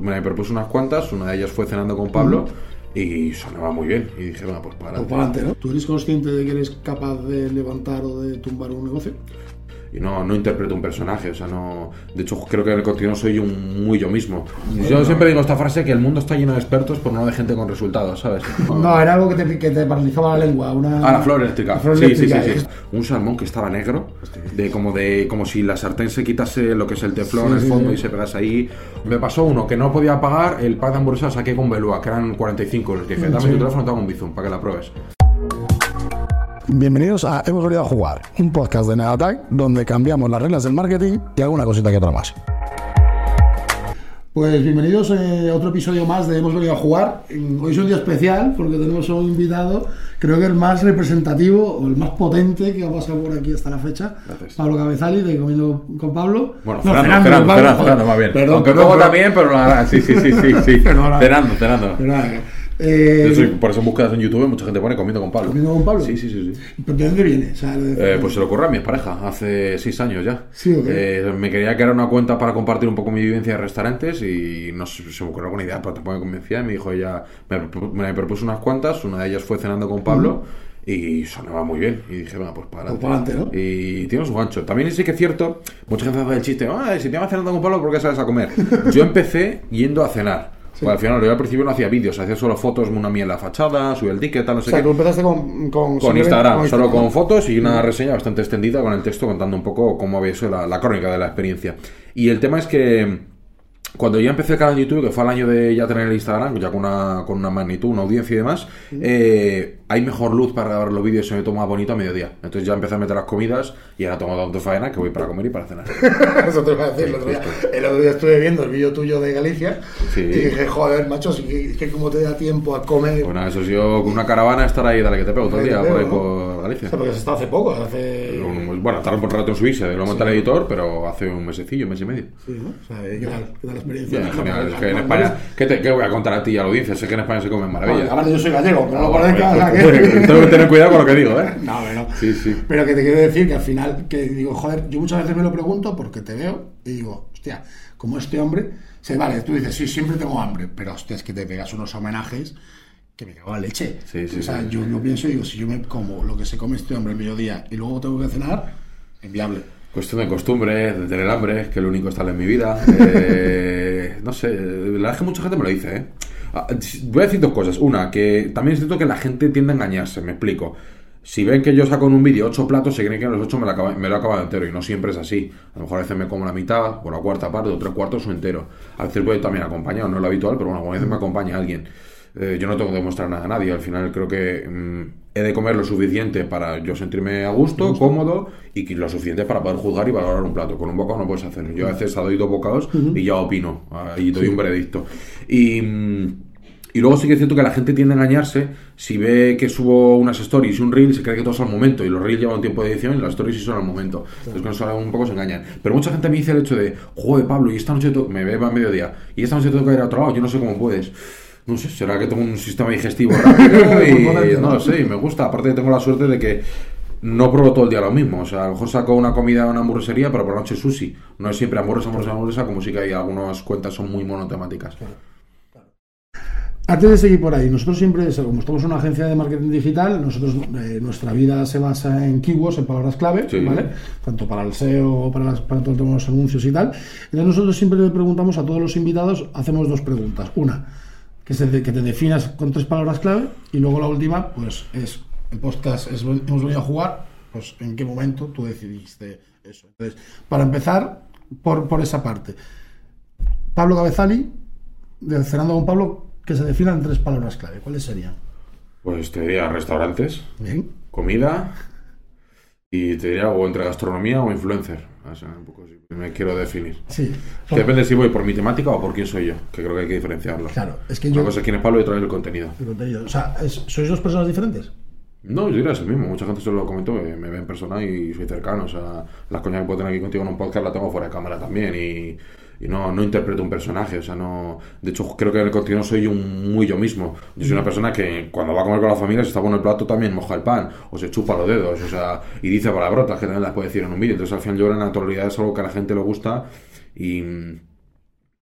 me propuse unas cuantas, una de ellas fue cenando con Pablo y sonaba muy bien. Y dije, bueno, pues para Pues para adelante, ¿no? ¿Tú eres consciente de que eres capaz de levantar o de tumbar un negocio? Y no, no interpreto un personaje, o sea, no... De hecho, creo que en el contenido soy un, muy yo mismo. Yo siempre digo esta frase que el mundo está lleno de expertos, por no de gente con resultados, ¿sabes? No, era algo que te, que te paralizaba la lengua. Una... Ah, la flor eléctrica. La flor sí, eléctrica, sí, sí, ¿eh? sí. Un salmón que estaba negro, de como de como si la sartén se quitase lo que es el teflón en el fondo y se pegase ahí. Me pasó uno que no podía pagar el pack de hamburguesa saqué con Belúa, que eran 45. Les dije, dame tu teléfono, te hago un bizum para que la pruebes. Bienvenidos a Hemos venido a jugar, un podcast de Negatag donde cambiamos las reglas del marketing y alguna cosita que otra más. Pues bienvenidos eh, a otro episodio más de Hemos venido a jugar. Mm, Hoy es un día especial porque tenemos a un invitado, creo que el más representativo o el más potente que ha pasado por aquí hasta la fecha. Gracias. Pablo Cabezali, de Comiendo con Pablo. Bueno, No, joder. cenando, más bien. Perdón, Aunque luego también, pero la- sí, sí, sí, sí, sí. Cenando. Perdona, eh, por eso en búsquedas en YouTube mucha gente pone comiendo con Pablo. ¿Comiendo con Pablo? Sí, sí, sí. sí. ¿Pero de dónde viene? O sea, de- Eh, pues se lo ocurrió a mi pareja hace seis años ya. Sí. Eh, me quería crear una cuenta para compartir un poco mi vivencia de restaurantes y no sé, se me ocurrió alguna idea, pero tampoco me convencía. Y me dijo ella, me, me propuso unas cuantas, una de ellas fue cenando con Pablo y sonaba muy bien. Y dije, bueno, pues para Pues adelante. para adelante, Y tiene su gancho. También sí que es cierto, mucha gente hace el chiste, ah, si te vas cenando con Pablo, ¿por qué sales a comer? Yo empecé yendo a cenar. Pues al final, yo al principio no hacía vídeos, hacía solo fotos, una mía en la fachada, subía el ticket, tal, no o sé sea, qué. tú empezaste con... Con, Instagram, con solo Instagram. con fotos y una reseña bastante extendida con el texto contando un poco cómo había sido la, la crónica de la experiencia. Y el tema es que cuando ya empecé el canal de YouTube, que fue al año de ya tener el Instagram, ya con una, con una magnitud, una audiencia y demás, eh, hay mejor luz para grabar los vídeos y se me toma bonito a mediodía. Entonces ya empecé a meter las comidas y ahora tomo tanto faena que voy para comer y para cenar. Eso te iba a decir el otro día. El otro día estuve viendo el vídeo tuyo de Galicia Sí. y dije, joder, macho, si que, que como te da tiempo a comer. Bueno, eso sí, yo con una caravana estar ahí, dale que te pego todo el día por ahí por O Galicia. sea, porque se está hace poco, hace... Bueno, tarda un rato en subirse, lo monta el editor, pero hace un mesecillo, un mes y medio. Sí, ¿no? O sea, ¿qué tal? ¿Qué tal la experiencia? Genial. Es que en España, ¿qué, te, qué voy a contar a ti y a la audiencia? Sé que en España se comen maravillas. aparte yo soy gallego, pero no lo Bueno, parezca. Tengo que tener cuidado con lo que digo, ¿eh? No, pero. Sí, sí. Pero que te quiero decir que al final, que digo, joder, yo muchas veces me lo pregunto porque te veo y digo, hostia, como este hombre, se vale, tú dices, sí, siempre tengo hambre, pero hostia, es que te pegas unos homenajes que me cago la leche. Sí, sí, o sea, yo lo pienso y digo, si yo me como lo que se come este hombre el mediodía y luego tengo que cenar, inviable. Cuestión de costumbre, de tener hambre, que lo único está en mi vida. Eh, no sé, la verdad es que mucha gente me lo dice, ¿eh? Ah, Voy a decir dos cosas. Una, que también es cierto que la gente tiende a engañarse, me explico. Si ven que yo saco en un vídeo ocho platos, se creen que en los ocho me lo, he acabado entero y no siempre es así. A lo mejor a veces me como la mitad, o la cuarta parte, o tres cuartos o entero. A veces voy también acompañado, no es lo habitual, pero bueno, a veces me acompaña alguien. Eh, yo no tengo que demostrar nada a nadie. Al final creo que mm, he de comer lo suficiente para yo sentirme a gusto, cómodo y lo suficiente para poder juzgar y valorar un plato. Con un bocado no puedes hacerlo. Yo a veces doy dos bocados y ya opino y doy un veredicto. Y, y luego sí que es cierto que la gente tiende a engañarse si ve que subo unas stories y un reel, se cree que todo es al momento. Y los reels llevan un tiempo de edición y las stories sí son al momento. Entonces con eso un poco se engañan. Pero mucha gente me dice el hecho de, joder, Pablo, y esta noche me ve a mediodía, y esta noche tengo que ir a otro lado, yo no sé cómo puedes. No sé, será que tengo un sistema digestivo rápido y potente, ¿no? lo sé, y me gusta. Aparte tengo la suerte de que no pruebo todo el día lo mismo. O sea, a lo mejor saco una comida una hamburguesería, pero por la noche sushi. No es siempre hamburguesa, hamburguesa, hamburguesa, como sí que hay algunas cuentas son muy monotemáticas. Antes de seguir por ahí, nosotros siempre, como estamos en una agencia de marketing digital, nosotros eh, nuestra vida se basa en keywords, en palabras clave, Sí. ¿vale? Tanto para el SEO, para, las, para todo el tema de los anuncios y tal. Entonces nosotros siempre le preguntamos a todos los invitados, hacemos dos preguntas. Una, que, se de- que te definas con tres palabras clave y luego la última, pues es, el podcast es, hemos venido a jugar, pues en qué momento tú decidiste eso. Entonces, para empezar, por, por esa parte. Pablo Cabezali, de Cenando con Pablo, que se definan tres palabras clave. ¿Cuáles serían? Pues te diría restaurantes, Bien. comida y te diría o entre gastronomía o influencer. O sea, un poco así, me quiero definir. Sí. Depende si voy por mi temática o por quién soy yo, que creo que hay que diferenciarlo. Claro, es que Una yo. cosa es quién es Pablo y otra es el contenido. el contenido. O sea, ¿sois dos personas diferentes? No, yo diría es el mismo. Mucha gente se lo comentó, que me ve en persona y soy cercano. O sea, las coñas que puedo tener aquí contigo en un podcast las tengo fuera de cámara también. Y, y no, no interpreto un personaje. O sea, no. De hecho, creo que en el contenido soy un, muy yo mismo. Yo soy una persona que cuando va a comer con la familia, si está bueno el plato, también moja el pan o se chupa los dedos. O sea, y dice palabrotas que también las puede decir en un vídeo. Entonces, al final, yo la naturalidad es algo que a la gente le gusta y.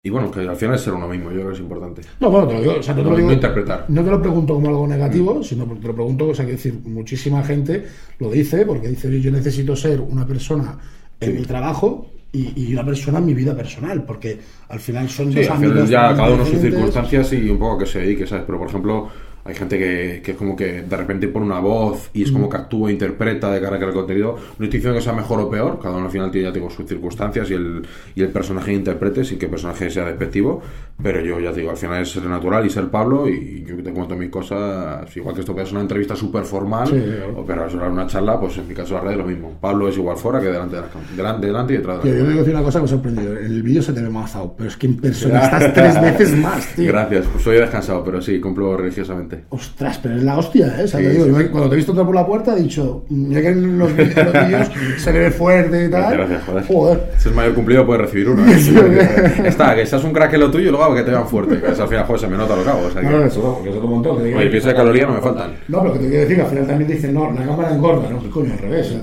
y bueno, que al final es ser uno mismo, yo creo que es importante. No, bueno, te lo digo, o sea, no te lo digo- no interpretar. No te lo pregunto como algo negativo, sino porque te lo pregunto, o sea, que decir, muchísima gente lo dice, porque dice, "Oye, yo necesito ser una persona en mi trabajo y, y una persona en mi vida personal, porque al final son Sí, dos al final ya cada uno sus circunstancias y un poco a qué se dedique, ¿sabes? Pero por ejemplo, hay gente que, que es como que de repente pone una voz y es Mm. como que actúa, interpreta de cara a que el contenido. No estoy diciendo que sea mejor o peor, cada uno al final tiene ya tengo sus circunstancias y el, y el personaje que interprete, sin que el personaje sea despectivo. Pero yo ya te digo, al final es ser natural y ser Pablo y yo te cuento mis cosas, igual que esto puede ser una entrevista súper formal, Sí, o pero es una charla, pues en mi caso la red es lo mismo. Pablo es igual fuera que delante de la cámara. Delante, delante y detrás de la yo te digo decir una cosa que me ha sorprendido. En el vídeo se te ve mazado, pero es que en persona estás tres veces más, tío. Gracias, pues soy descansado, pero sí, cumplo religiosamente. Ostras, pero es la hostia, ¿eh? O sea, Sí, te digo, sí. yo cuando te he visto entrar por la puerta he dicho, ya que en los, vídeos se le ve fuerte y tal. Gracias, joder. Joder. Si es mayor cumplido, puedes recibir uno. ¿eh? Está, que seas un crack en lo tuyo y luego que te vean fuerte. Que eso al final, joder, se me nota lo que hago. O sea, que... No, no, eso porque es otro montón. que Oye, piensa de calorías no me faltan. No, pero que te quiero decir que al final también dicen, no, la cámara engorda, no, que coño, al revés,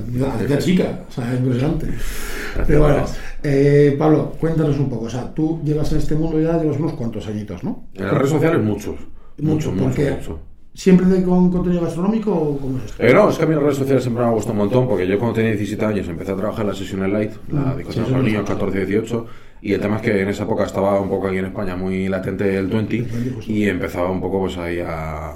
ya chica, o sea, es impresionante. Pero bueno, eh, Pablo, cuéntanos un poco, o sea, tú llevas en este mundo ya, llevas unos cuantos añitos, ¿no? En las redes sociales, muchos. Mucho, Mucho, porque mucho. ¿Siempre de- con contenido gastronómico o cómo es esto? Eh, no, es que a mí las redes sociales siempre me han gustado un montón porque yo cuando tenía 17 años empecé a trabajar en la Session Light, la Mm, discoteca para niños sé. 14-18 y el tema es que en esa época estaba un poco aquí en España muy latente el 20 20, justo. y empezaba un poco pues ahí a...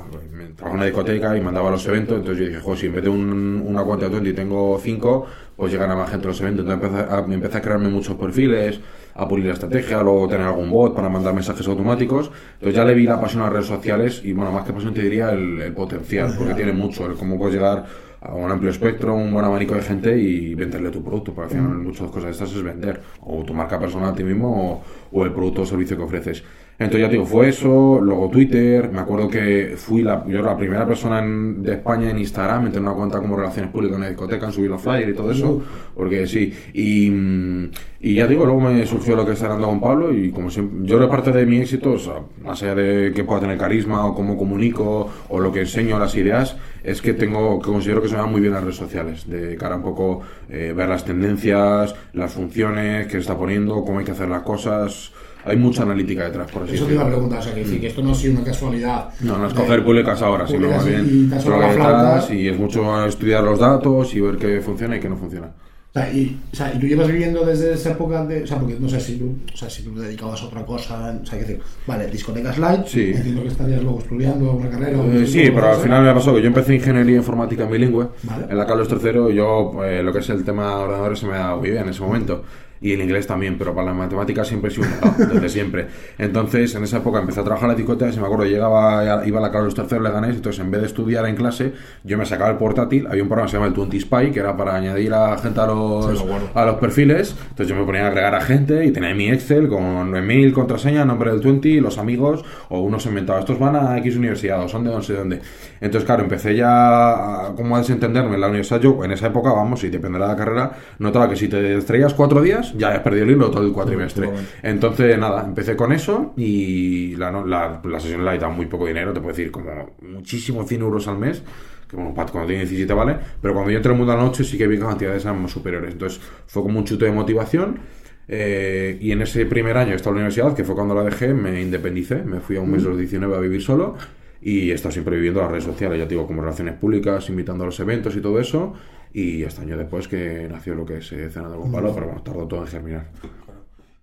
Trabajaba en una discoteca y mandaba los eventos, entonces yo dije, joder, si en vez de un- una cuenta de 20 tengo 5, pues llegan a más gente a los eventos. Entonces empecé a, empecé a crearme muchos perfiles, a pulir la estrategia, luego tener algún bot para mandar mensajes automáticos. Entonces ya le vi la pasión a las redes sociales y bueno, más que pasión te diría el, el potencial, porque tiene mucho, el cómo puedes llegar a un amplio espectro, un buen abanico de gente y venderle tu producto, porque al final muchas cosas de estas es vender, o tu marca personal a ti mismo o, o el producto o servicio que ofreces. Entonces ya digo, fue eso, luego Twitter, me acuerdo que fui la, yo la primera persona en- de España en Instagram en tener una cuenta como Relaciones Públicas en una discoteca, en subir los flyers y todo eso, porque sí, y, mm, y ya digo, luego me surgió lo que está dando con Pablo y como siempre, yo creo parte de mi éxito, o sea, más allá de que pueda tener carisma o cómo comunico o lo que enseño, las ideas, es que tengo, que considero que se me dan muy bien las redes sociales, de cara un poco eh, ver las tendencias, las funciones que se está poniendo, cómo hay que hacer las cosas, hay mucha analítica detrás, por así Eso te iba a preguntar, o sea, que, que esto no ha sido una casualidad. No, no es coger públicas ahora, sino más bien detrás y es mucho estudiar los datos y ver qué funciona y qué no funciona. O sea, y, o sea, y tú llevas viviendo desde esa época de. O sea, porque no sé si tú, o sea, si tú dedicabas a otra cosa. O sea, que decir, vale, discotecas light. Sí. Entiendo que estarías luego estudiando una carrera. Eh, sí, pero al final me pasó que yo empecé ingeniería informática bilingüe Vale. en la Carlos III yo eh, lo que es el tema de ordenadores se me ha dado muy bien en ese momento y el inglés también, pero para las matemáticas siempre he sido un desde siempre. Entonces, en esa época empecé a trabajar en la discoteca y me acuerdo, llegaba, iba a la Carlos III Leganés, entonces en vez de estudiar en clase, yo me sacaba el portátil, había un programa que se llama el 20 Spy, que era para añadir a gente a los, Sí, lo a los perfiles, entonces yo me ponía a agregar a gente y tenía mi Excel con email, contraseña, nombre del 20, los amigos, o uno se inventaba, estos van a X universidad, o son de no sé dónde. Entonces, claro, empecé ya a, como a desentenderme en la universidad. Yo, en esa época, vamos, y dependerá de la carrera, notaba que si te estrellas cuatro días, ya has perdido el hilo todo el cuatrimestre. Entonces, nada, empecé con eso y la, la, la sesión light da muy poco dinero, te puedo decir, como muchísimo 100 euros al mes que bueno, cuando tenía 17 vale, pero cuando yo entré al mundo a la noche sí que vi que cantidades eran más superiores. Entonces fue como un chute de motivación. eh, y en ese primer año estaba en la universidad, que fue cuando la dejé, me independicé, me fui a un mes de los 19 a vivir solo y he estado siempre viviendo las redes sociales, ya te digo, como relaciones públicas, invitando a los eventos y todo eso. Y hasta año después que nació lo que es eh, Cenando con Palo, pero bueno, tardó todo en germinar.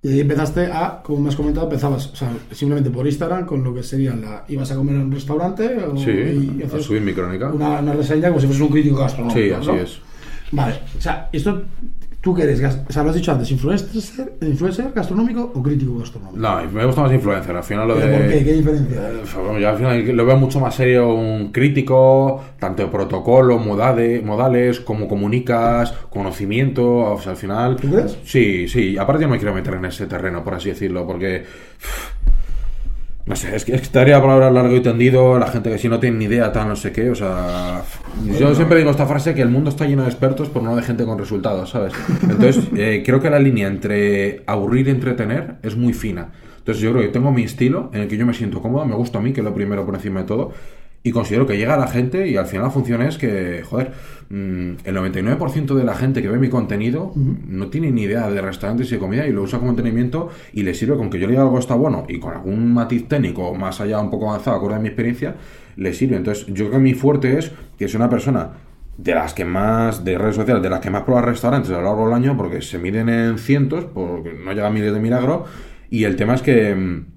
Y ahí empezaste a, como me has comentado, empezabas, o sea, simplemente por Instagram con lo que sería la. ¿Ibas a comer en un restaurante? O, Sí, y a subir mi crónica. Una, una reseña como si fueres un crítico gastronómico. Sí, así ¿no? es. Vale, o sea, esto. ¿Tú qué eres? O sea, lo has dicho antes, ¿influencer, influencer gastronómico o crítico gastronómico? No, me gusta más influencer, al final lo ¿Pero de... ¿Por qué? ¿Qué diferencia? Eh, bueno, yo al final lo veo mucho más serio un crítico, tanto de protocolo, modade- modales, cómo comunicas, conocimiento, o sea, al final... ¿Tú crees? Sí, sí, aparte yo no me quiero meter en ese terreno, por así decirlo, porque... No sé, es que, es que estaría para hablar largo y tendido, la gente que si no tiene ni idea, tal, no sé qué, o sea... Yo siempre digo esta frase que el mundo está lleno de expertos, pero no de gente con resultados, ¿sabes? Entonces, eh, creo que la línea entre aburrir y entretener es muy fina. Entonces yo creo que tengo mi estilo, en el que yo me siento cómodo, me gusta a mí, que es lo primero por encima de todo, y considero que llega a la gente y al final la función es que, joder, mm, el 99% de la gente que ve mi contenido no tiene ni idea de restaurantes y de comida y lo usa como entretenimiento y le sirve con que yo le diga algo está bueno y con algún matiz técnico más allá un poco avanzado, acorde a mi experiencia, le sirve. Entonces, yo creo que mi fuerte es que es una persona de las que más, de redes sociales, de las que más prueba restaurantes a lo largo del año, porque se miden en cientos, porque no llega a miles de milagro, y el tema es que mm,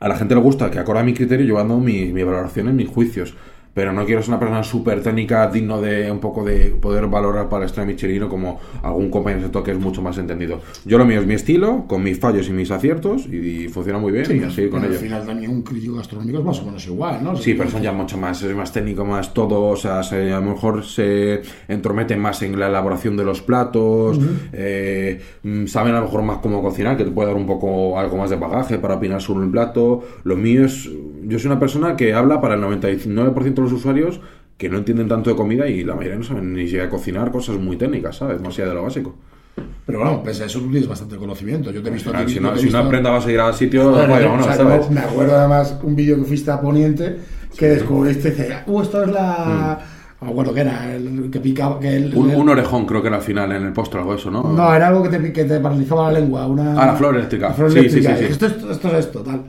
a la gente le gusta que acorde a mi criterio yo ando mi, mi valoración en mis juicios. Pero no quiero ser una persona súper técnica, digno de un poco de poder valorar para el estrella Michelino como algún compañero de sector que es mucho más entendido. Yo lo mío es mi estilo, con mis fallos y mis aciertos, y, funciona muy bien, y a seguir con ello. Al final también un crítico gastronómico es más o menos igual, ¿no? Sí, pero son ya mucho más, es más técnico, más todo, o sea, se- a lo mejor se entrometen más en la elaboración de los platos, eh, mm, saben a lo mejor más cómo cocinar, que te puede dar un poco algo más de bagaje para opinar sobre el plato. Lo mío es, yo soy una persona que habla para el 99% de los usuarios que no entienden tanto de comida y la mayoría no saben ni siquiera cocinar cosas muy técnicas, ¿sabes? Más allá de lo básico. Pero bueno, pese a eso tú tienes bastante conocimiento. Yo te he visto a ti- si no, si una visto- prenda vas a ir al sitio, bueno, o bueno, sea, ¿sabes? me acuerdo además un vídeo que fuiste a Poniente que descubriste y dice, uh, esto es la... No acuerdo qué era, el que picaba... Que el, Mm. Un, el- un orejón creo que era al final en el postre algo eso, ¿no? No, era algo que te, que te paralizaba la lengua. Una, Ah, la flor eléctrica. La flor Sí, eléctrica. sí, sí, sí. Esto, es- esto es esto, tal.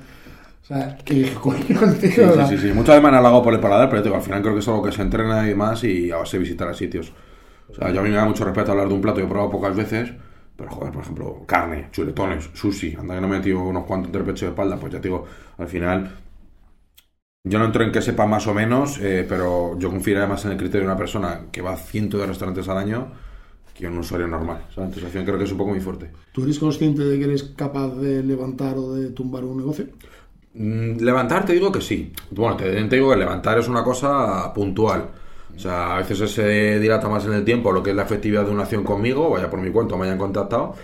O sea, que coño, tío, Sí, sí, sí, sí. Muchas veces me han halagado por el paladar, pero digo, al final creo que es algo que se entrena y más y a base de visitar a sitios. O sea, yo a mí me da mucho respeto hablar de un plato que he probado pocas veces, pero joder, por ejemplo, carne, chuletones, sushi, anda que no me he metido unos cuantos entre pecho de espalda, pues ya te digo, al final yo no entro en que sepa más o menos, eh, pero yo confiaría más en el criterio de una persona que va a cientos de restaurantes al año que un usuario normal. ¿sabes? Entonces, al final creo que es un poco muy fuerte. ¿Tú eres consciente de que eres capaz de levantar o de tumbar un negocio? Mm, Levantar te digo que sí. Bueno, te, te digo que levantar es una cosa puntual. O sea, a veces se dilata más en el tiempo lo que es la efectividad de una acción conmigo, vaya por mi cuenta, me hayan contactado.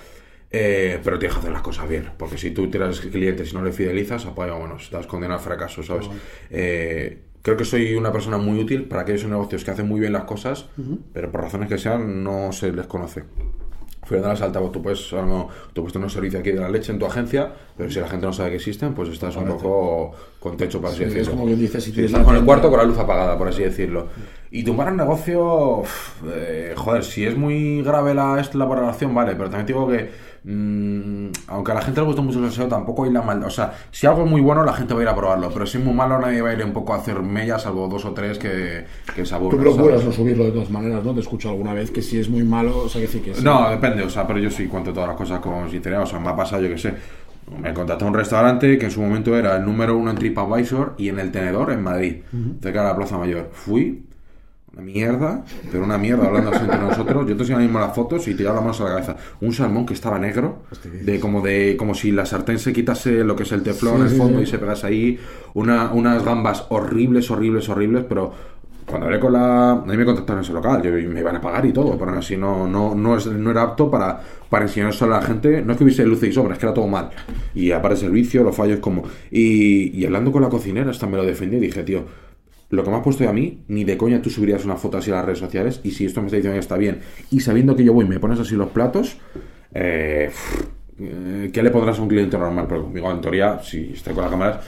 eh, pero tienes que hacer las cosas bien, porque si tú tiras clientes y no le fidelizas, apaga, bueno, estás condenado al fracaso, ¿sabes? Eh, creo que soy una persona muy útil para aquellos negocios que hacen muy bien las cosas, pero por razones que sean no se les conoce. Fuera de las altavoz, tú puedes, mejor, tú puedes tener un servicio aquí de la leche en tu agencia, pero si la gente no sabe que existen, pues estás un poco con techo, para así Sí, es decirlo. como quien dice, si Sí, tienes estás con el cuarto con la luz apagada, por así decirlo. Y tumbar un negocio, eh, joder, si es muy grave la, es la valoración, vale, pero también digo que, mm, aunque a la gente le gusta mucho el SEO, tampoco hay la maldad. O sea, si algo es muy bueno, la gente va a ir a probarlo, pero si es muy malo, nadie va a ir un poco a hacer mellas, salvo dos o tres que, que se Tú aburren. procuras ¿sabes? no subirlo de todas maneras, ¿no? Te escucho alguna vez que si es muy malo, o sea, que sí que sí. No, depende, o sea, pero yo sí cuento todas las cosas con sinceridad. O sea, me ha pasado, yo que sé. Me contactó un restaurante que en su momento era el número uno en TripAdvisor y en el tenedor en Madrid, cerca de la Plaza Mayor. Fui, una mierda, pero una mierda hablando así entre nosotros. Yo te enseño ahora mismo las fotos y te la mano a la cabeza. Un salmón que estaba negro, de como de como si la sartén se quitase lo que es el teflón Sí, en el fondo sí. y se pegase ahí. Una, unas gambas horribles, horribles, horribles, pero cuando hablé con la... A mí me contactaron en ese local, yo, me iban a pagar y todo, pero así no, no, no, es- no era apto para, para enseñárselo a la gente. No es que hubiese luces y sombras, es que era todo mal. Y aparte servicio, los fallos como... Y, y hablando con la cocinera, hasta me lo defendí y dije, tío, lo que me has puesto de a mí, ni de coña tú subirías una foto así a las redes sociales, y si esto me está diciendo que está bien, y sabiendo que yo voy y me pones así los platos, eh, eh, ¿qué le pondrás a un cliente normal? Pero conmigo, en teoría, si estoy con las cámaras,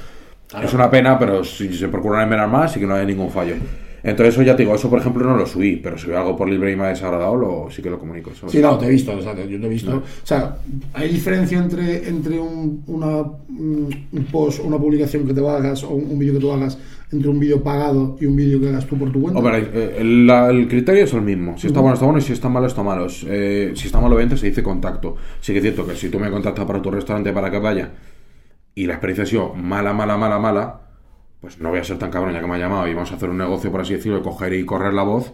es una pena, pero si se procura envenenar más y que no haya ningún fallo. Entonces, eso ya te digo, eso por ejemplo no lo subí, pero si veo algo por libre y me ha desagradado, lo, sí que lo comunico. Sí, no, te he visto, o sea, yo te he visto. O sea, hay diferencia entre, entre un, una, un un post, una publicación que te hagas o un, un vídeo que tú hagas, entre un vídeo pagado y un vídeo que hagas tú por tu cuenta. Hombre, eh, el, la- el criterio es el mismo. Si está bueno, está bueno. Y si está malo, está malo. Eh, si está malo, vente, se dice contacto. Sí que es cierto que si tú me contactas para tu restaurante para que vaya y la experiencia ha sido mala, mala, mala, mala, pues no voy a ser tan cabrón ya que me ha llamado y vamos a hacer un negocio, por así decirlo, de coger y correr la voz.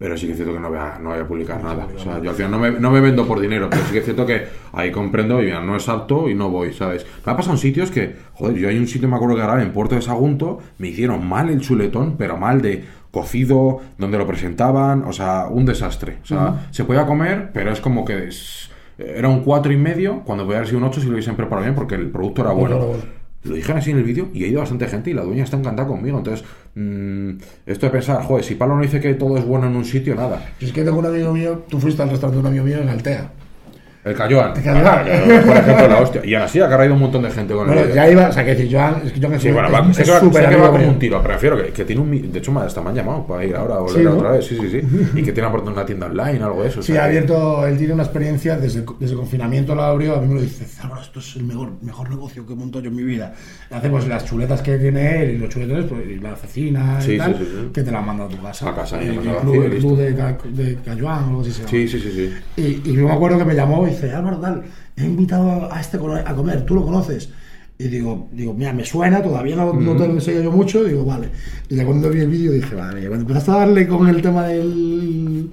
Pero sí que es cierto que no voy a, no voy a publicar nada. O sea, yo al final no me, no me vendo por dinero, pero sí que es cierto que ahí comprendo y mira, no es apto y no voy, ¿sabes? Me ha pasado en sitios que, joder, yo hay un sitio, me acuerdo que grabé en Puerto de Sagunto, me hicieron mal el chuletón, pero mal de cocido, donde lo presentaban, o sea, un desastre. O sea, se podía comer, pero es como que es- era un cuatro y medio, cuando podía haber sido un 8 si lo hubiesen preparado bien, porque el producto era bueno. Lo dijeron así en el vídeo y ha ido bastante gente y la dueña está encantada conmigo. Entonces, mm, esto de pensar, joder, si Pablo no dice que todo es bueno en un sitio, nada. Es que tengo un amigo mío, tú fuiste al restaurante de un amigo mío en Altea. El Cayuan. El Cayuan. Por ejemplo, la hostia. Y así ha cargado un montón de gente con Bueno, el ya iba, o sea, que decir, Joan, es que Joan es, Sí, bueno, va, es- es que que va como un tiro, prefiero que, que tiene un... De hecho, me- hasta me han llamado para ir ahora a volver Sí, ¿no? otra vez, sí, sí, sí. Y que tiene aparte una tienda online, algo de eso. o Sí, sea ha abierto, él tiene una experiencia desde, desde confinamiento, lo abrió, a mí me lo dice, Álvaro, esto es el mejor, mejor negocio que he montado yo en mi vida. Hacemos las chuletas que tiene él y los chuletones, pues, y la cecina Sí, y tal, sí, sí, sí. que te la manda a tu casa. A casa, el, el club, el de, Ca- de Cayuán o algo así. Sí, sí, sí, sí. Y, y yo me acuerdo que me llamó dice, Álvaro, tal, he invitado a este a comer, ¿tú lo conoces? Y digo, digo, mira, me suena, todavía no, no te lo enseño yo mucho, digo, vale. Y ya cuando vi el vídeo dije, vale, cuando empezaste a darle con el tema del,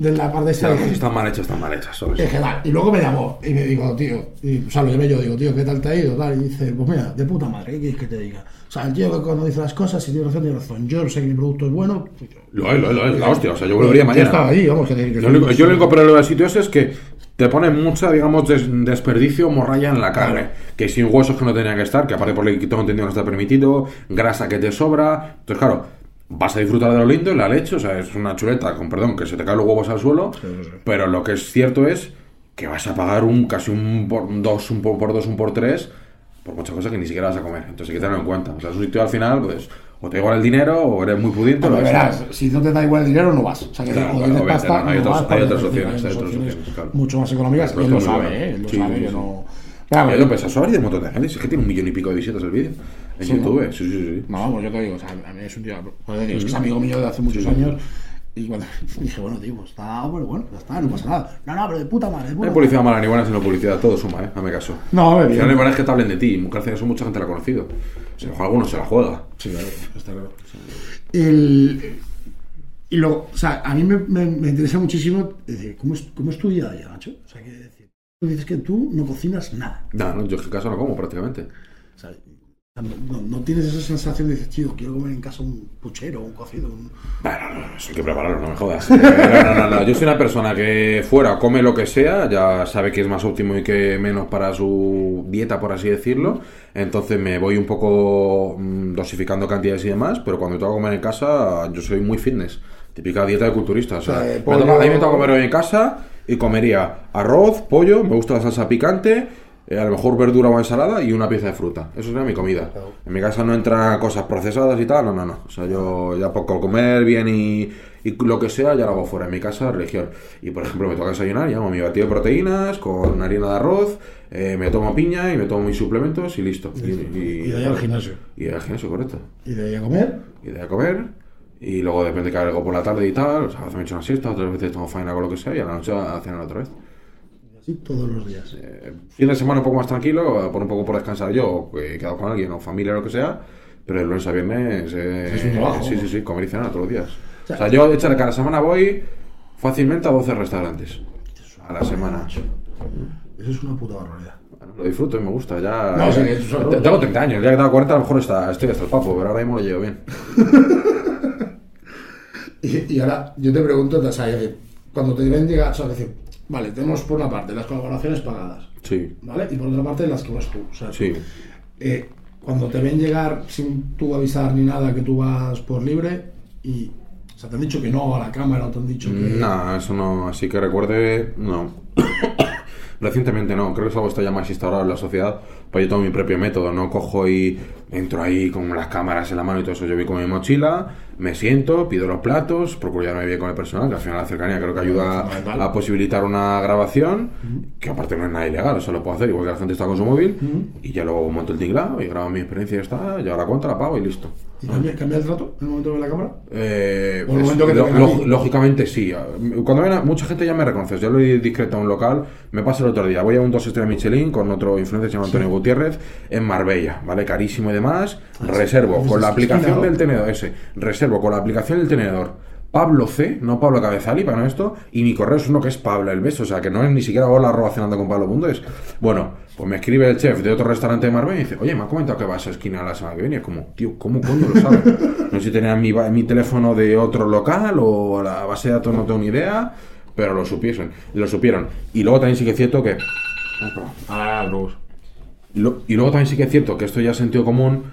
de la parte esta, pues están mal hechas, están mal hechas, ¿sabes? dije, vale. Y luego me llamó y me dijo, tío, y, o sea, lo llamé yo, digo, tío, ¿qué tal te ha ido? Tal, y dice, pues mira, de puta madre, ¿qué quieres que te diga? O sea, el tío que cuando dice las cosas, si tiene razón, tiene razón. Yo sé que mi producto es bueno. Lo es, lo es, lo es, la hostia. O sea, yo volvería Yo mañana. estaba ahí, vamos, que, que Yo lo único- yo lo único problema del sitio ese es que te pone mucha, digamos, des- desperdicio, morralla en la carne. Que sin huesos que no tenían que estar, que aparte por tengo entendido no está permitido, grasa que te sobra. Entonces, claro, vas a disfrutar de lo lindo, la leche, o sea, es una chuleta, con perdón, que se te caen los huevos al suelo. Pero lo que es cierto es que vas a pagar un casi un por dos, un por, por dos, un por tres, por muchas cosas que ni siquiera vas a comer. Entonces hay que tenerlo en cuenta. O sea, es un sitio al final, pues, o te da igual el dinero, o eres muy pudiente, Pero verás, si no te da igual el dinero, no vas. O sea, que Claro, claro, pasta, no, hay vas, hay porque otras opciones, hay otras opciones claro. Mucho más económicas, él lo sabe. ¿eh? Él lo Sí, sabe, sí, sí. no... Claro, Ya lo pensas, ahora hay de un montón de gente. Es que tiene un millón y pico de visitas el vídeo en Sí, YouTube. ¿no? Sí, sí, sí. No, vamos, yo te digo, o sea, a mí es un tío, joder, es que es amigo mío de hace muchos años. Y cuando dije, bueno, tío, pues está, pero bueno, ya está, no pasa nada. No, no, pero de puta madre, de No puta hay publicidad mala ni buena, sino publicidad. Todo suma, ¿eh? Hazme caso. No, Al bien. final, lo bueno es que te hablen de ti. Gracias a eso, mucha gente la ha conocido. Si a lo mejor alguno se la juega. Sí, claro, está claro. El, y luego, o sea, a mí me, me, me interesa muchísimo decir, ¿cómo es, cómo es tu día a día, macho? O sea, que decir, tú dices que tú no cocinas nada. No, no, yo en casa no como prácticamente. O sea, no, tienes esa sensación de decir, tío, quiero comer en casa un puchero, un cocido. Un... Bueno, no, eso hay que prepararlo, no me jodas. Eh, No, no, no. Yo soy una persona que fuera come lo que sea, ya sabe que es más óptimo y que menos para su dieta, por así decirlo. Entonces me voy un poco mm, dosificando cantidades y demás, pero cuando tengo que comer en casa, yo soy muy fitness. Típica dieta de culturista. O sea, O sea, de me pollo- toca- a mí me toca comer hoy en casa y comería arroz, pollo, me gusta la salsa picante, eh, a lo mejor verdura o ensalada y una pieza de fruta. Eso sería mi comida. En mi casa no entran cosas procesadas y tal, no, no, no. O sea, yo ya por comer bien y, y lo que sea, ya lo hago fuera. En mi casa, religión. Y por ejemplo, me toca desayunar, llamo mi batido de proteínas con harina de arroz, eh, me tomo piña y me tomo mis suplementos y listo. Y, Y de ahí al gimnasio. Y de ahí al gimnasio, correcto. Y de ahí a comer. Y de ahí a comer. Y luego depende que haga algo por la tarde y tal. O sea, me echo una siesta, otras veces tengo faena con lo que sea y a la noche a cenar otra vez. Y así todos los días. Eh, fin de semana un poco más tranquilo, eh, por un poco por descansar yo, o que he quedado con alguien o familia o lo que sea, pero el lunes a viernes eh, Es un trabajo. sí, sí, sí, comer y cenar todos los días. O sea, sea, yo echarle cada semana voy fácilmente a 12 restaurantes a la semana. Eso es una puta barbaridad. Bueno, lo disfruto y me gusta, ya... No, sí, te- tengo 30 años, ya que tengo 40 a lo mejor está, estoy hasta el papo, pero ahora mismo lo llevo bien. Y, y ahora yo te pregunto, o sea, cuando te deben llegar, o sea, decir, vale, tenemos por una parte las colaboraciones pagadas, Sí, ¿vale? Y por otra parte las que vas tú. O sea, sí. eh, cuando te ven llegar sin tú avisar ni nada que tú vas por libre y, o sea, te han dicho que no a la cámara o te han dicho que... No, eso no, así que recuerde, no. Recientemente no, creo que es algo que está ya más instaurado en la sociedad, pues yo tengo mi propio método, no cojo y entro ahí con las cámaras en la mano y todo eso, yo voy con mi mochila, me siento, pido los platos, procuro llevarme bien con el personal, que al final la cercanía creo que ayuda a posibilitar una grabación, que aparte no es nada ilegal, eso lo puedo hacer, igual que la gente está con su móvil, y ya luego monto el tinglado y grabo mi experiencia y ya está, ya la cuenta, la pago y listo. ¿Y cambia, cambia el trato en el momento de la cámara? Eh, O el es- momento que te lo- lógicamente sí. Cuando ven a- mucha gente ya me reconoce. Yo lo he discreto a un local. Me pasa el otro día. Voy a un dos estrellas Michelin con otro influencer que se llama Antonio Gutiérrez en Marbella, ¿vale? Carísimo y demás. Reservo Entonces, con la aplicación del tenedor ese. Reservo con la aplicación del tenedor. Pablo C, no Pablo Cabezali, para no esto, y mi correo es uno que es Pablo el beso, o sea que no es ni siquiera hola arroba cenando con Pablo Mundo, es bueno, pues me escribe el chef de otro restaurante de Marbella y dice, oye, me ha comentado que vas a esquina la semana que viene, y es como, tío, ¿cómo coño lo sabe? No sé si tenía mi, mi teléfono de otro local o la base de datos no tengo ni idea, pero lo supiesen, lo supieron. Y luego también sí que es cierto que Ah, lo- y luego también sí que es cierto que esto ya es sentido común.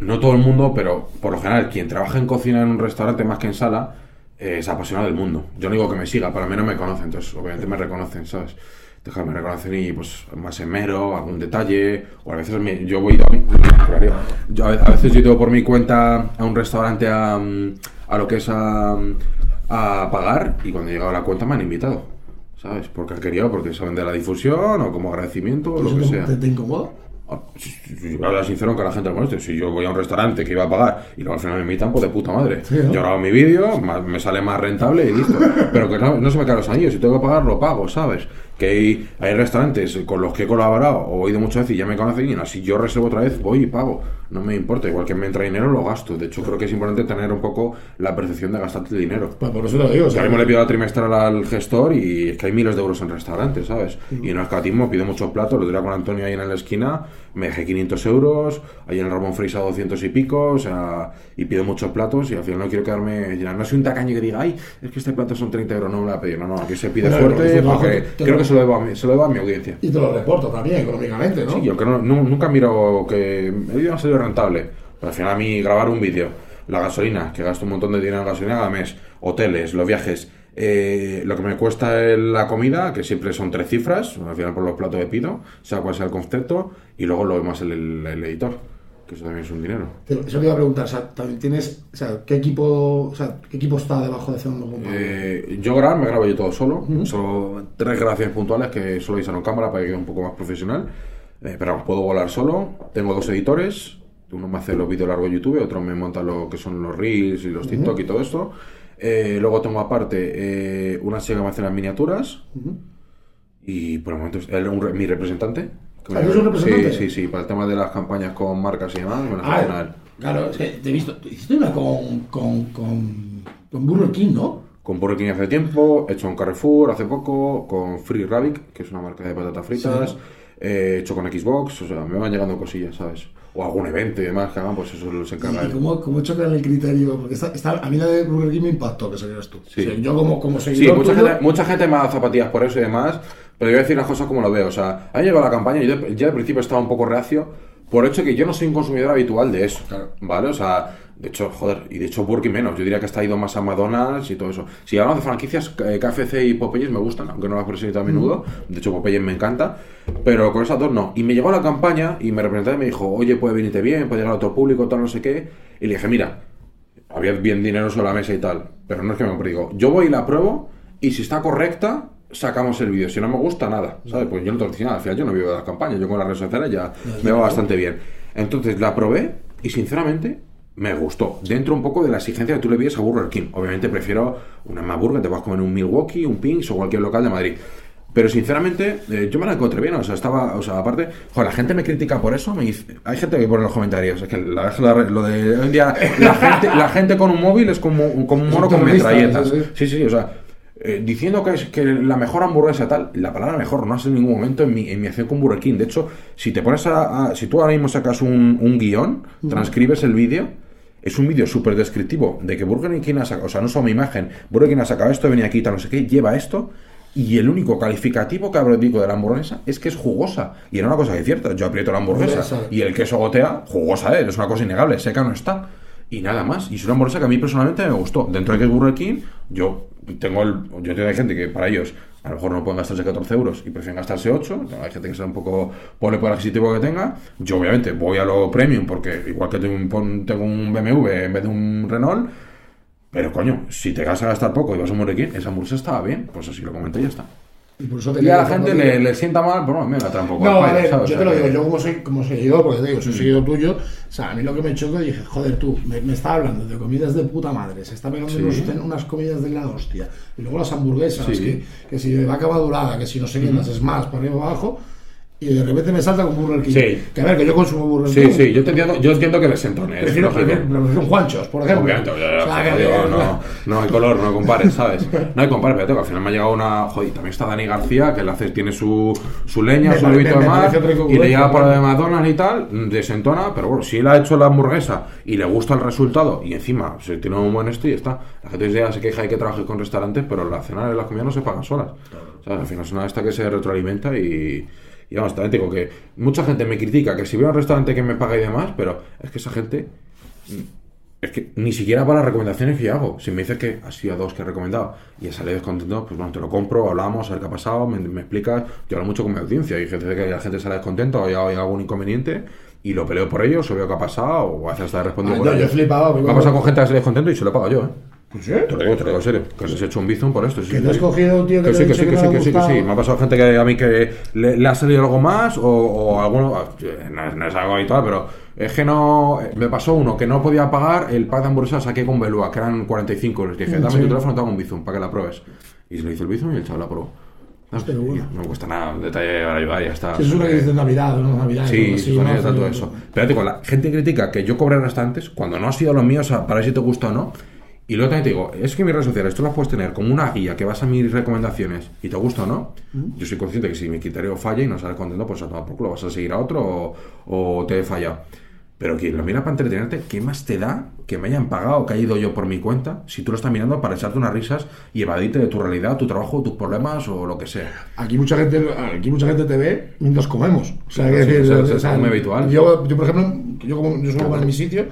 No todo el mundo, pero por lo general, quien trabaja en cocina en un restaurante más que en sala, eh, es apasionado del mundo. Yo no digo que me siga, pero al menos me conocen, entonces obviamente me reconocen, ¿sabes? dejarme reconocer y pues más esmero, algún detalle, o a veces me- yo voy yo, a a veces yo tengo por mi cuenta a un restaurante a, a lo que es a, a pagar y cuando he llegado a la cuenta me han invitado, ¿sabes? Porque han querido, porque saben de la difusión o como agradecimiento o lo que ¿Eso sea. te, te incomoda? Ah, si- sincero que la gente le moleste. Si yo voy a un restaurante que iba a pagar y luego al final me invitan, pues de puta madre. Sí, ¿no? Yo grabo mi vídeo, me sale más rentable y listo. Pero que no, no se me caen los anillos. Si tengo que pagar, lo pago, ¿sabes? Que hay, hay restaurantes con los que he colaborado o he ido muchas veces y ya me conocen y no, si yo reservo otra vez, voy y pago. No me importa. Igual que me entra dinero, lo gasto. De hecho, creo que es importante tener un poco la percepción de gastarte el dinero. Pues por eso te lo digo. o O sea, sea, ahora mismo le pido la trimestral al gestor y es que hay miles de euros en restaurantes, ¿sabes? Y no escatismo, pido muchos platos. Lo diría con Antonio ahí en la esquina, me dejé 500 euros, ahí en el Ramón Freisa 200 y pico, o sea, y pido muchos platos y al final no quiero quedarme. No soy un tacaño que diga, ay, es que este plato son 30 euros, no me lo voy a pedir. No, no, aquí se pide Bueno, fuerte porque te- te- creo que se lo debo a mi, se lo debo a mi audiencia. Y te lo reporto también económicamente, ¿no? Sí, yo que no, nunca miro que el vídeo no ha salido rentable. Pero al final a mí grabar un vídeo, la gasolina, que gasto un montón de dinero en gasolina cada mes, hoteles, los viajes, eh, lo que me cuesta el- la comida, que siempre son tres cifras, al final por los platos de pido, sea cual sea el concepto, y luego lo demás el, el- el editor, que eso también es un dinero. Eso te iba a preguntar, o sea, también tienes, o sea, ¿qué equipo, o sea, qué equipo está debajo de Gumpa? Eh, yo grabar, me grabo yo todo solo, solo tres grabaciones puntuales que solo hice en cámara para que quede un poco más profesional, Eh, pero puedo volar solo, tengo dos editores, uno me hace los vídeos largos de YouTube, otro me monta lo que son los Reels y los TikTok y todo esto, Eh, luego tengo aparte eh, una chica que me hace las miniaturas, y por el momento es él, un mi representante. que Ah, me- ¿eres un representante? Sí, sí, sí, para el tema de las campañas con marcas y demás, me las Ah, él. claro, es que te he visto, hiciste una con, con, con, con Burger King, ¿no? Con Burger King hace tiempo, he hecho en Carrefour hace poco, con Free Rabbit, que es una marca de patatas fritas, Sí. He hecho con Xbox, o sea, me van llegando cosillas, ¿sabes? O algún evento y demás que hagan, pues eso se encarga ¿Y él. cómo, cómo chocan el criterio? Porque está, está- a mí la de Burger King me impactó que salieras tú. Sí. O sea, yo como, como Sí, seguidor mucha tuyo- gente, mucha gente me dado zapatillas por eso y demás, pero yo voy a decir las cosas como lo veo. O sea, ha llegado la campaña y yo ya al principio estaba un poco reacio por hecho que yo no soy un consumidor habitual de eso. Claro. ¿Vale? O sea, de hecho, joder, y de hecho Burger King menos. Yo diría que está ido más a McDonald's y todo eso. Si hablamos de franquicias, eh, KFC y Popeyes me gustan, aunque no las presento a menudo. De hecho, Popeyes me encanta. Pero con esas dos no. Y me llegó la campaña y me representante y me dijo, oye, puede venirte bien, puede llegar a otro público, tal, no sé qué. Y le dije, mira, había bien dinero sobre la mesa y tal, pero no es que me compre, digo, yo voy y la pruebo y si está correcta, sacamos el vídeo. Si no me gusta, nada, ¿sabes? Pues yo no te lo decía nada, al final yo no vivo de las campañas, yo con las redes sociales ya me va bastante bien. Entonces la probé y sinceramente me gustó. Dentro un poco de la exigencia que tú le vies a Burger King. Obviamente prefiero una Hamburger, te vas a comer un Milwaukee, un Pinks o cualquier local de Madrid. Pero sinceramente, eh, yo me la encontré bien, o sea, estaba, o sea, aparte, joder, la gente me critica por eso, me dice, hay gente que pone en los comentarios, es que la- la- lo de hoy en día, la gente, la gente con un móvil es como, como un mono con metralletas. Sí, sí, o sea, eh, diciendo que es que la mejor hamburguesa tal, la palabra mejor no ha sido en ningún momento en mi, en mi acción con Burger King. De hecho, si te pones a, a- si tú ahora mismo sacas un, un guion, transcribes el vídeo, es un vídeo súper descriptivo de que Burger King ha sacado, o sea, no solo mi imagen, Burger King ha sacado esto, venía aquí, tal, no sé qué, lleva esto, y el único calificativo que habré dicho de la hamburguesa es que es jugosa. Y era una cosa que es cierta, yo aprieto la hamburguesa y el queso gotea, jugosa es, es una cosa innegable, seca no está. Y nada más. Y es una hamburguesa que a mí personalmente me gustó. Dentro de que Burger King, yo tengo el. Yo tengo gente que para ellos a lo mejor no pueden gastarse 14 euros y prefieren gastarse 8. Hay gente que sea un poco pobre por el adquisitivo que tenga. Yo, obviamente, voy a lo premium porque igual que tengo un, tengo un BMW en vez de un Renault. Pero coño, si te vas a gastar poco y vas a un Burger King, esa hamburguesa estaba bien. Pues así lo comenté y ya está. Y a la gente le, sienta mal, pero no, me la trae un poco No, ¿sabes? yo te lo digo, yo como, soy, como seguidor, porque te digo, soy seguidor tuyo, o sea, a mí lo que me chocó, dije, joder, tú, me, me está hablando de comidas de puta madre, se está pegando Sí. unos- unas comidas de la hostia, y luego las hamburguesas, Sí. que, que si de vaca madurada, que si no sé qué, las es más, para arriba abajo, y de repente me salta con Burger King. Sí. Que a ver, que yo consumo Burger Sí, King. sí, yo, te entiendo, yo entiendo que les entone. es Prefiero, prefiero, Juanchos, por ejemplo. Obviamente, ya, O sea, que- digo, no, no hay color, no compares, ¿sabes? No hay compares, pero tengo, al final me ha llegado una. Joder, también está Dani García, que le hace, tiene su, su leña, Me su me de mar, y le llega por lo de. McDonald's y tal, mm, desentona, pero bueno, si él ha hecho la hamburguesa y le gusta el resultado, y encima se tiene un buen esto y está. La gente ya se queja de que trabaje con restaurantes, pero la cena y las comidas no se pagan solas. ¿Sabes? Al final es una de estas que se retroalimenta y. Y vamos, también digo que mucha gente me critica que si a un restaurante que me paga y demás, pero es que esa gente es que ni siquiera para las recomendaciones que yo hago. Si me dices que has sido a dos que he recomendado y he salido descontento, pues bueno, te lo compro, hablamos, a ver qué ha pasado, me, me explicas. Yo hablo mucho con mi audiencia. Hay gente que la gente sale descontento, o hay, algún inconveniente y lo peleo por ellos, o veo qué ha pasado, o veces hasta he respondido Ah, yo- yo ellos. he flipado, Me ha pasado con gente que se descontento y se lo he pagado yo, ¿eh? Pues sí. Te lo digo, te lo digo en serio. Que se ha hecho un bizum por esto. sí, Que te has cogido un tío que Que sí, que sí, que no sí, que sí, que sí. Me ha pasado gente que a mí que le, le ha salido algo más o, o alguno. eh, No, es- no es algo habitual, pero es que no. Me pasó uno que no podía pagar el pack de hamburguesas saqué con Belúa, que eran 45 euros. Dije, dame tu teléfono, te hago un bizum para que la pruebes. Y se le hizo el bizum y el chaval la probó. No, Hostia, qué bueno. no me cuesta nada, un detalle para ayudar ya está. Si es una que dice Navidad, no Navidad. Sí, así, ¿no? ellos, tanto eso. Pero digo, la gente critica que yo cobré restantes cuando no ha sido lo mío, o sea, para ver si te gusta o no. Y luego también te digo, es que mis redes sociales tú las puedes tener como una guía que vas a mis recomendaciones y te gusta o no. Yo soy consciente que si mi criterio falla y no sales contento, pues a tomar por culo, vas a seguir a otro o, o te he fallado. Pero quien lo mira para entretenerte, ¿qué más te da que me hayan pagado, que haya ido yo por mi cuenta, si tú lo estás mirando para echarte unas risas y evadirte de tu realidad, tu trabajo, tus problemas o lo que sea? Aquí mucha gente, aquí mucha gente te ve mientras comemos. O sea, que sí, eso sea, es muy habitual. Yo, yo, por ejemplo, yo, como, yo suelo comer en mi sitio,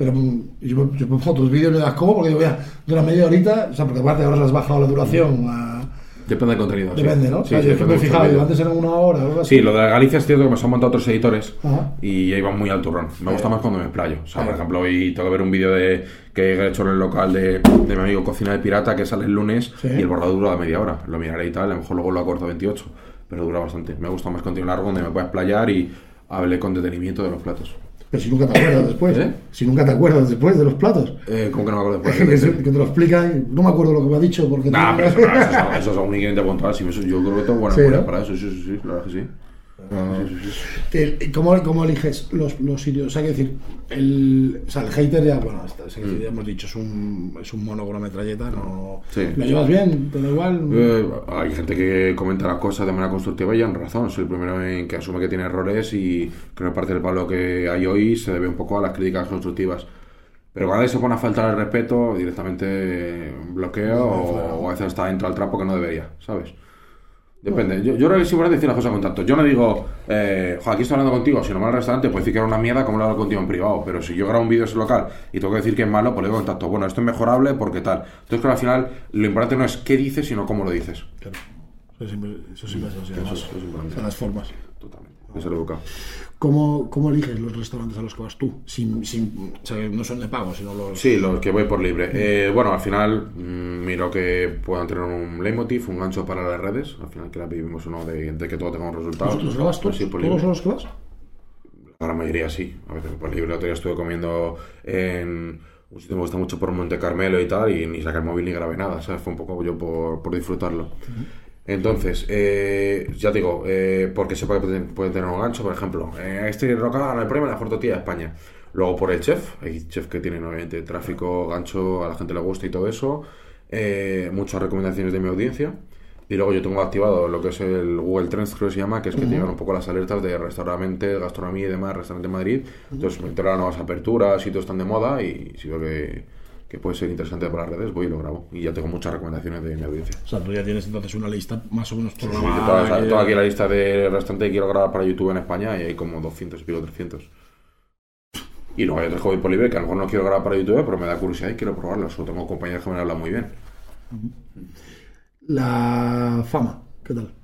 pero mm, yo, yo pongo tus vídeos me das como porque digo, mira, dura media horita, o sea, porque aparte ahora has bajado la duración a- Depende del contenido. sí. Depende, ¿no? Sí, o sea, sí, yo me vídeo. antes eran una hora. Sí, lo de Galicia es cierto que me han montado otros editores Ajá. y ahí van muy al turrón. Me gusta Ahí. más cuando me explayo. O sea, por Ahí. ejemplo, hoy tengo que ver un vídeo de que he hecho en el local de, de mi amigo Cocina de Pirata que sale el lunes y el borrado dura media hora. Lo miraré y tal, a lo mejor luego lo acorto a 28, pero dura bastante. Me gusta más contenido largo donde me pueda explayar y hable con detenimiento de los platos. Pero si nunca te acuerdas después. ¿Eh? Si nunca te acuerdas después de los platos. Eh, ¿Cómo que no me acuerdo después? que te lo explica y no me acuerdo lo que me ha dicho porque... Nah, pero eso, no, eso, es- eso es únicamente puntual. Si me- yo creo que tengo buena Sí, memoria ¿no? para eso. Sí, sí, sí, la verdad que sí. Que- ¿Cómo, cómo eliges los, los sitios? O sea, que decir, el, o sea, el hater ya, bueno, está- es que ya hemos dicho, es un, es un mono con una metralleta, no... Sí. ¿Lo llevas bien? ¿Te da igual? Eh, hay gente que comenta las cosas de manera constructiva y han razón. Soy el primero en que asume que tiene errores y que no parte del palo que hay hoy se debe un poco a las críticas constructivas. Pero cuando se pone a faltar el respeto, directamente bloqueo o, o a veces está dentro del trapo que no debería, ¿sabes? Depende. Yo, yo creo que es importante decir las cosas con tacto. Yo no digo, eh, "Jo, aquí estoy hablando contigo, si no me al restaurante, puedo decir que era una mierda como lo hablo contigo en privado. Pero si yo grabo un vídeo en local y tengo que decir que es malo, pues le digo con tacto. Bueno, esto es mejorable porque tal. Entonces, claro, al final, lo importante no es qué dices, sino cómo lo dices. Eso es así, Eso es- es las formas. Totalmente. Eso lo he buscado. ¿Cómo, ¿Cómo eliges los restaurantes a los que vas tú? Sin, sin, o sea, que no son de pago, sino los... Sí, los que voy por libre. Eh, bueno, al final mm, miro que puedan tener un leitmotiv, un gancho para las redes. Al final que la vivimos uno de, de que todo tenga un resultado. ¿Los, grabas tú? Pues sí, por ¿Todos libre. los que vas? La gran mayoría sí. A veces por libre. El otro día estuve comiendo en un sitio me gusta mucho por Monte Carmelo y tal, y ni saqué el móvil ni grabé nada. ¿sabes? Fue un poco yo por, por disfrutarlo. Entonces, eh, ya digo, eh, porque sepa que puede, puede tener un gancho, por ejemplo, eh, este local el premio la mejor tortilla de España. Luego por el chef, hay chef que tienen obviamente tráfico, gancho, a la gente le gusta y todo eso. Eh, muchas recomendaciones de mi audiencia. Y luego yo tengo activado lo que es el Google Trends, creo que se llama, que es que te llegan un poco las alertas de restaurante, gastronomía y demás, restaurante Madrid. Entonces me entero las nuevas aperturas, sitios están de moda y si veo que, que puede ser interesante para las redes, voy y lo grabo. Y ya tengo muchas recomendaciones de mi audiencia. O sea, tú ya tienes entonces una lista más o menos Sí, programada. toda- que- toda aquí la lista de restaurantes que quiero grabar para YouTube en España y hay como 200 y pico, 300. Y luego hay que voy por libre que a lo mejor no quiero grabar para YouTube, pero me da curiosidad y quiero probarlos. O tengo compañeros que me hablan muy bien. La fama, ¿qué tal?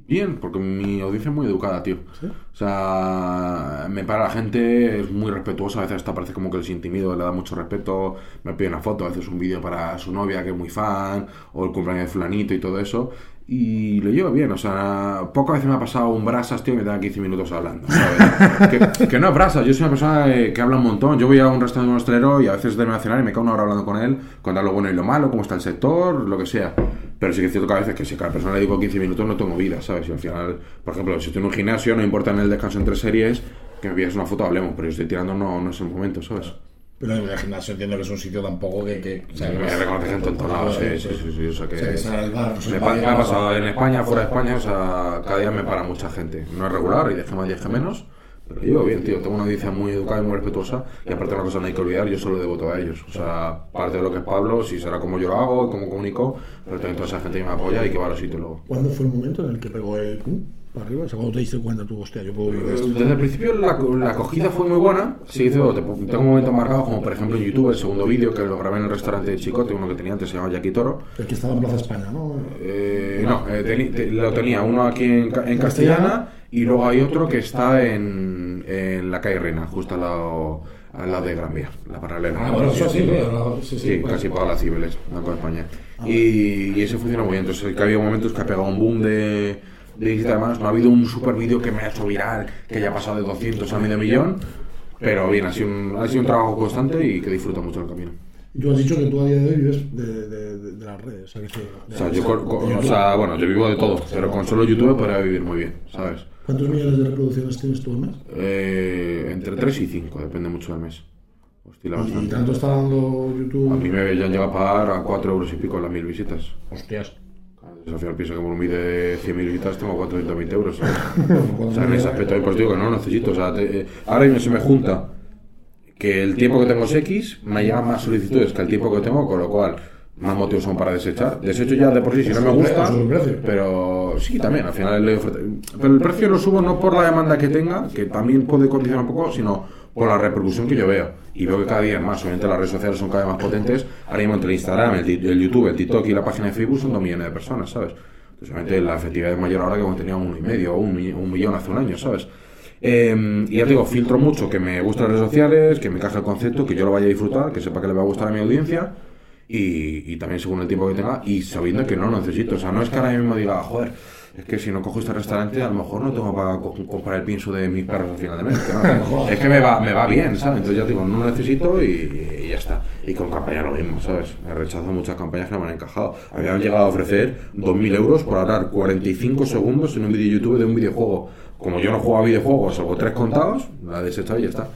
Bien, porque mi audiencia es muy educada, tío. ¿Sí? O sea, para la gente, es muy respetuosa, a veces hasta parece como que les intimido, le da mucho respeto, me pide una foto, a veces un vídeo para su novia que es muy fan, o el cumpleaños de fulanito y todo eso, y lo llevo bien, o sea, pocas veces me ha pasado un brasas, tío, me dan 15 minutos hablando, ¿sabes? que, que no es brasas, yo soy una persona que habla un montón, yo voy a un restaurante hostelero y a veces de a cenar y me quedo una hora hablando con él, contar lo bueno y lo malo, cómo está el sector, lo que sea. Pero sí que es cierto que a veces que si a cada persona le digo 15 minutos no tengo vida, ¿sabes? Y al final, por ejemplo, si estoy en un gimnasio, no importa en el descanso entre series, que me pidas una foto, hablemos, pero si estoy tirando no, no es el momento, ¿sabes? Pero en el gimnasio entiendo que es un sitio tampoco que... que o sea, Me reconoce gente en todos lados, sí, sí, sí, sí, o sea que... Sé, me, ha pasado en España, fuera de España, o sea, cada día me para mucha gente. No es regular, y deje más y deje menos, pero yo bien, tío, tengo una audiencia muy educada y muy respetuosa, y aparte una cosa no hay que olvidar, yo solo debo todo a ellos. O sea, parte de lo que es Pablo, si será como yo lo hago, cómo comunico, pero también toda esa gente que me apoya y que va a los sitios luego. ¿Cuándo fue el momento en el que pegó el... para arriba? O sea, cuando te diste cuenta tú, hostia, yo puedo vivir esto. Desde el principio la, la acogida fue muy buena. Sí, tengo, tengo momentos marcados, como por ejemplo en YouTube, el segundo vídeo que lo grabé en el restaurante de Chicote, uno que tenía antes, se llama Jackie Toro. El que estaba en Plaza España, ¿no? Eh, no, eh, teni- te- lo tenía uno aquí en, en castellana y luego hay otro que está en, en la calle Reina, justo al lado, al lado de Gran Vía, la paralela. Ah, bueno, eso sí, sí, sí, Sí, pues. casi para las civiles, Banco de España. Y, y ese funciona muy bien. Entonces, que ha habido momentos que ha pegado un boom de, de visita además. No ha habido un super vídeo que me ha hecho viral, que haya pasado de 200 a medio millón. Pero bien, ha sido un, ha sido un trabajo constante y que disfruto mucho el camino. Y tú has dicho que tú a día de hoy vives de, de, de, de las redes. O sea, que sí, O sea, yo, con- con- o sea, bueno, yo vivo de todo, pero con solo YouTube podría vivir muy bien, ¿sabes? ¿Cuántos millones de reproducciones tienes tú al mes? Eh, entre 3 y 5, depende mucho del mes. Oscila ¿Y tanto está dando YouTube? A mí me ya llega a pagar a 4 euros y pico las mil visitas. Hostias. Al final pienso que por un vídeo de 100.000 visitas tengo 400.000 euros. ¿sabes? O sea, en ese aspecto, pues digo que no lo necesito. O sea, te- eh, ahora mismo se me junta que el tiempo que tengo es X, me llegan más solicitudes que el tiempo que tengo, con lo cual más motivos son para desechar. Desecho ya de por sí si no me gusta, pero sí, también, al final le Pero el precio lo subo no por la demanda que tenga, que también puede condicionar un poco, sino por la repercusión que yo veo. Y veo que cada día más, obviamente las redes sociales son cada vez más potentes. Ahora mismo entre el Instagram, el, el YouTube, el TikTok y la página de Facebook son dos millones de personas, ¿sabes? Entonces, obviamente la efectividad es mayor ahora que cuando tenía uno y medio o un, un millón hace un año, ¿sabes? Eh, y ya te digo, filtro mucho que me gustan las redes sociales, que me encaje el concepto, que yo lo vaya a disfrutar, que sepa que le va a gustar a mi audiencia y, y también según el tiempo que tenga y sabiendo que no lo necesito. O sea, no es que ahora mismo diga, joder, es que si no cojo este restaurante a lo mejor no tengo para co- comprar el pienso de mis perros al final de mes. que no, es que me va, me va bien, ¿sabes? Entonces ya digo, no lo necesito y, y ya está. Y con campaña lo mismo, ¿sabes? He rechazado muchas campañas que no me han encajado. Habían llegado a ofrecer 2.000 euros por hablar 45 segundos en un vídeo de YouTube de un videojuego. Como yo no juego a videojuegos, salvo tres contados, la he desechado y ya está.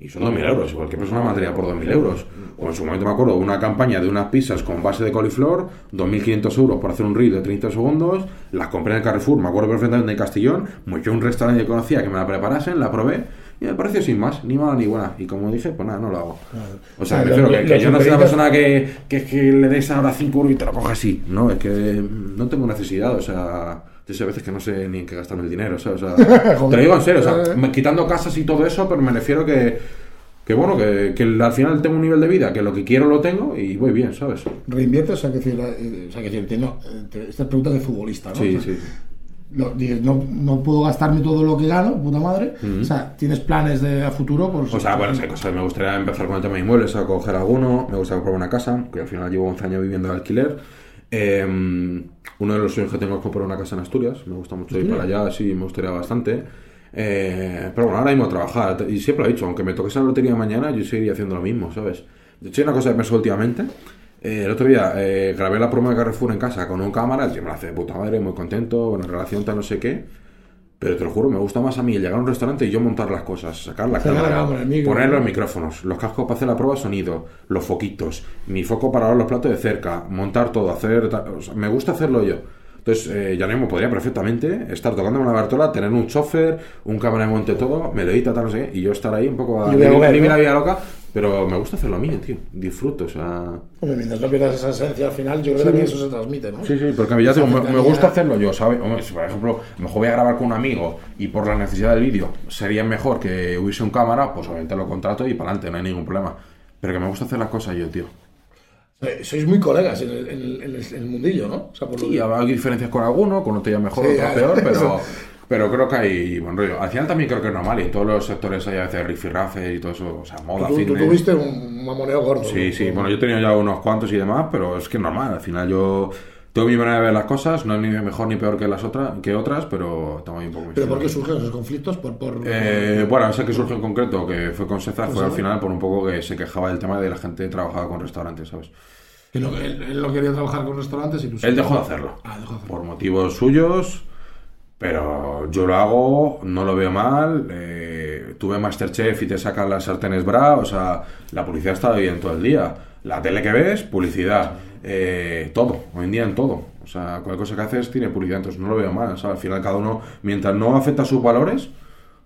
Y son 2.000 euros, cualquier persona mandaría por 2.000 euros. O en su momento me acuerdo una campaña de unas pizzas con base de coliflor, 2.500 euros por hacer un reel de 30 segundos, las compré en el Carrefour, me acuerdo perfectamente de Castellón, me un restaurante que conocía que me la preparasen, la probé y me pareció sin más, ni mala ni buena. Y como dije, pues nada, no lo hago. O sea, Claro, prefiero lo- que, yo no soy una persona que, que, que le des ahora 5 euros y te lo coja así. No, es que no tengo necesidad, o sea... Yo sé a veces que no sé ni en qué gastarme el dinero, ¿sabes? O sea, te lo digo en serio, o sea, quitando casas y todo eso, pero me refiero que, que bueno, que, que al final tengo un nivel de vida, que lo que quiero lo tengo y voy bien, ¿sabes? ¿Reinviertes? O sea, que eh, o sea, que decir, entiendo, eh, te- esta es pregunta de futbolista, ¿no? Sí, O sea, sí. dices, no, no puedo gastarme todo lo que gano, puta madre. O sea, ¿tienes planes de a futuro? Por, O sea, bueno, hay cosas. Me gustaría empezar con el tema de inmuebles, a coger alguno. Me gustaría comprar una casa, que al final llevo 11 años viviendo de alquiler. Eh, uno de los sueños que tengo es comprar una casa en Asturias. Me gusta mucho ir para allá, sí, me gustaría bastante. Eh, pero bueno, ahora mismo a trabajar. Y siempre lo he dicho, aunque me toque esa lotería mañana, yo seguiría haciendo lo mismo, ¿sabes? De hecho, hay una cosa que pensé últimamente. Eh, el otro día eh, grabé la promo de Carrefour en casa con un cámara, el tío me la hace de puta madre, muy contento, buena relación, tal, no sé qué. Pero te lo juro, me gusta más a mí el llegar a un restaurante y yo montar las cosas, sacar la cámara, poner los micrófonos, los cascos para hacer la prueba de sonido, los foquitos, mi foco para ver los platos de cerca, montar todo, hacer... o sea, me gusta hacerlo yo. Entonces, eh, ya mismo podría perfectamente estar tocándome la Bartola, tener un chofer, un cámara de monte todo, me lo edita, tal, no sé qué, y yo estar ahí un poco a vivir la vida loca, pero me gusta hacerlo a mí, tío. Disfruto, o sea... Hombre, mientras no pierdas esa esencia al final, yo creo que también eso se transmite, ¿no? Sí, sí, porque ya te digo, me, me gusta hacerlo yo, ¿sabes? Hombre, si por ejemplo, mejor voy a grabar con un amigo y por la necesidad del vídeo sería mejor que hubiese un cámara, pues obviamente lo contrato y para adelante, no hay ningún problema. Pero que me gusta hacer las cosas yo, tío. Sois muy colegas en el, en el- en el- mundillo, ¿no? O sea, por lo Sí, hay diferencias con alguno, con otro ya mejor, Sí, otro ya, peor, pero. pero creo que hay buen rollo. Al final también creo que es normal y en todos los sectores hay a veces rifirrafe y todo eso, o sea, moda, tú, tú fitness. tuviste un mamoneo gordo. Sí, sí, bueno, yo he tenido ya unos cuantos y demás, pero es que es normal. Al final yo tengo mi manera de ver las cosas, no es ni mejor ni peor que las otras, que otras, pero tengo ahí un poco mi ¿Pero por qué surgen esos conflictos? Por, por... Eh, bueno, ese que surgió en concreto, que fue con César, fue al final por un poco que se quejaba del tema de la gente que trabajaba con restaurantes, ¿sabes? que no- él, él no quería trabajar con restaurantes y tú. Él dejó de hacerlo. Ah, dejó de hacerlo. Por motivos suyos, pero yo lo hago, no lo veo mal. eh, tuve Masterchef y te sacan las sartenes bra, o sea, la publicidad está bien todo el día. La tele que ves, publicidad. eh, todo, hoy en día en todo. O sea, cualquier cosa que haces tiene publicidad, entonces no lo veo mal. o sea, al final cada uno, mientras no afecta sus valores,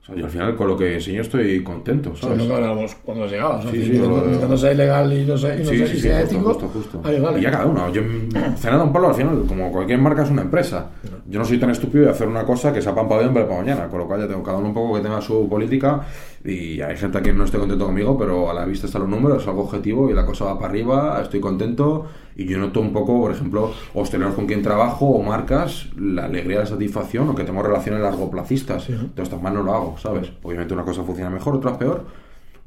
O sea, yo al final con lo que enseño estoy contento, ¿sabes? es lo que hablábamos cuando. ¿no? Sí, sí, no sea ilegal y no sea, y no Sí, sea, sí, y sí, sea justo, ético. justo, justo. Vale, vale. Y ya cada uno. Yo, Cena Don Pablo, al final, como cualquier marca, es una empresa. Yo no soy tan estúpido de hacer una cosa que sea pan para hoy, hambre para mañana. Con lo cual ya tengo cada uno un poco que tenga su política. Y hay gente que no esté contento conmigo, pero a la vista están los números, es algo objetivo y la cosa va para arriba, estoy contento. Y yo noto un poco, por ejemplo, hosteleros con quien trabajo o marcas, la alegría, la satisfacción o que tengo relaciones largoplacistas. Sí. Entonces, tan mal no lo hago, ¿sabes? Obviamente una cosa funciona mejor, otra peor.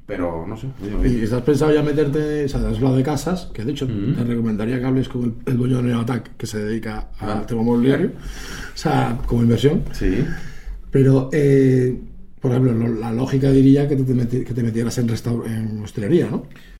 Pero no sé. ¿Y estás pensado ya meterte, o sea, has hablado de casas, que de hecho te recomendaría que hables con el, el dueño de Neoattack, que se dedica Ah. al tema mobiliario, o sea, como inversión. Sí. Pero, eh, por ejemplo, lo- la lógica diría que te, que te metieras en, en hostelería, ¿no?